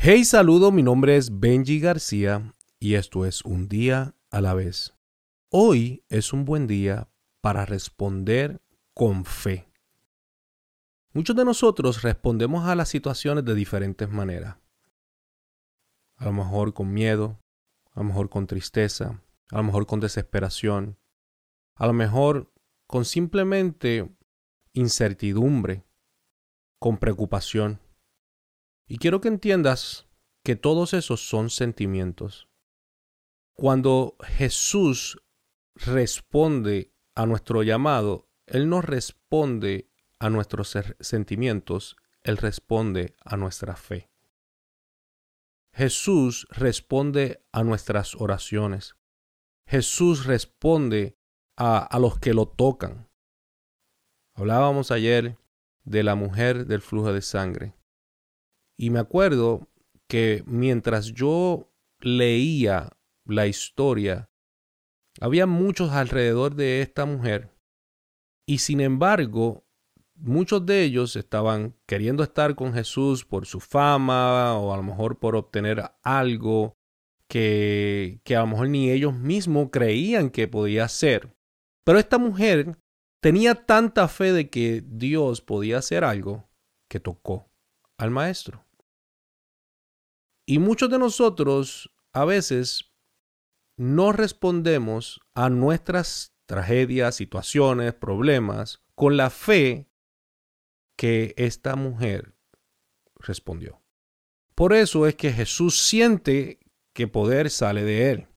Hey, saludo, mi nombre es Benji García y esto es Un día a la vez. Hoy es un buen día para responder con fe. Muchos de nosotros respondemos a las situaciones de diferentes maneras. A lo mejor con miedo, a lo mejor con tristeza, a lo mejor con desesperación, a lo mejor con simplemente incertidumbre, con preocupación. Y quiero que entiendas que todos esos son sentimientos. Cuando Jesús responde a nuestro llamado, Él no responde a nuestros sentimientos, Él responde a nuestra fe. Jesús responde a nuestras oraciones. Jesús responde a, a, los que lo tocan. Hablábamos ayer de la mujer del flujo de sangre. Y me acuerdo que mientras yo leía la historia, había muchos alrededor de esta mujer y sin embargo, muchos de ellos estaban queriendo estar con Jesús por su fama o a lo mejor por obtener algo que, que a lo mejor ni ellos mismos creían que podía ser. Pero esta mujer tenía tanta fe de que Dios podía hacer algo que tocó al maestro. Y muchos de nosotros a veces no respondemos a nuestras tragedias, situaciones, problemas con la fe que esta mujer respondió. Por eso es que Jesús siente que poder sale de él.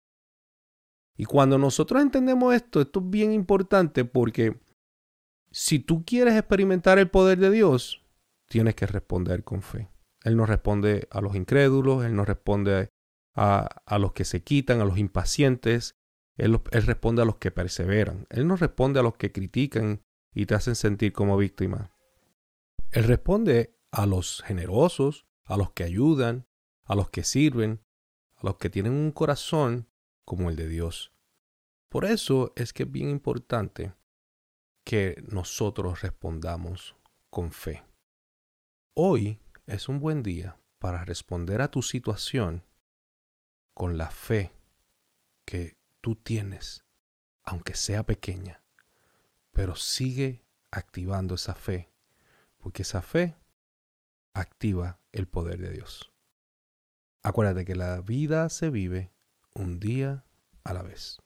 Y cuando nosotros entendemos esto, esto es bien importante porque si tú quieres experimentar el poder de Dios, tienes que responder con fe. Él no responde a los incrédulos, Él no responde a, a los que se quitan, a los impacientes, él, él, responde a los que perseveran. Él no responde a los que critican y te hacen sentir como víctima. Él responde a los generosos, a los que ayudan, a los que sirven, a los que tienen un corazón como el de Dios. Por eso es que es bien importante que nosotros respondamos con fe. Hoy es un buen día para responder a tu situación con la fe que tú tienes, aunque sea pequeña, pero sigue activando esa fe, porque esa fe activa el poder de Dios. Acuérdate que la vida se vive un día a la vez.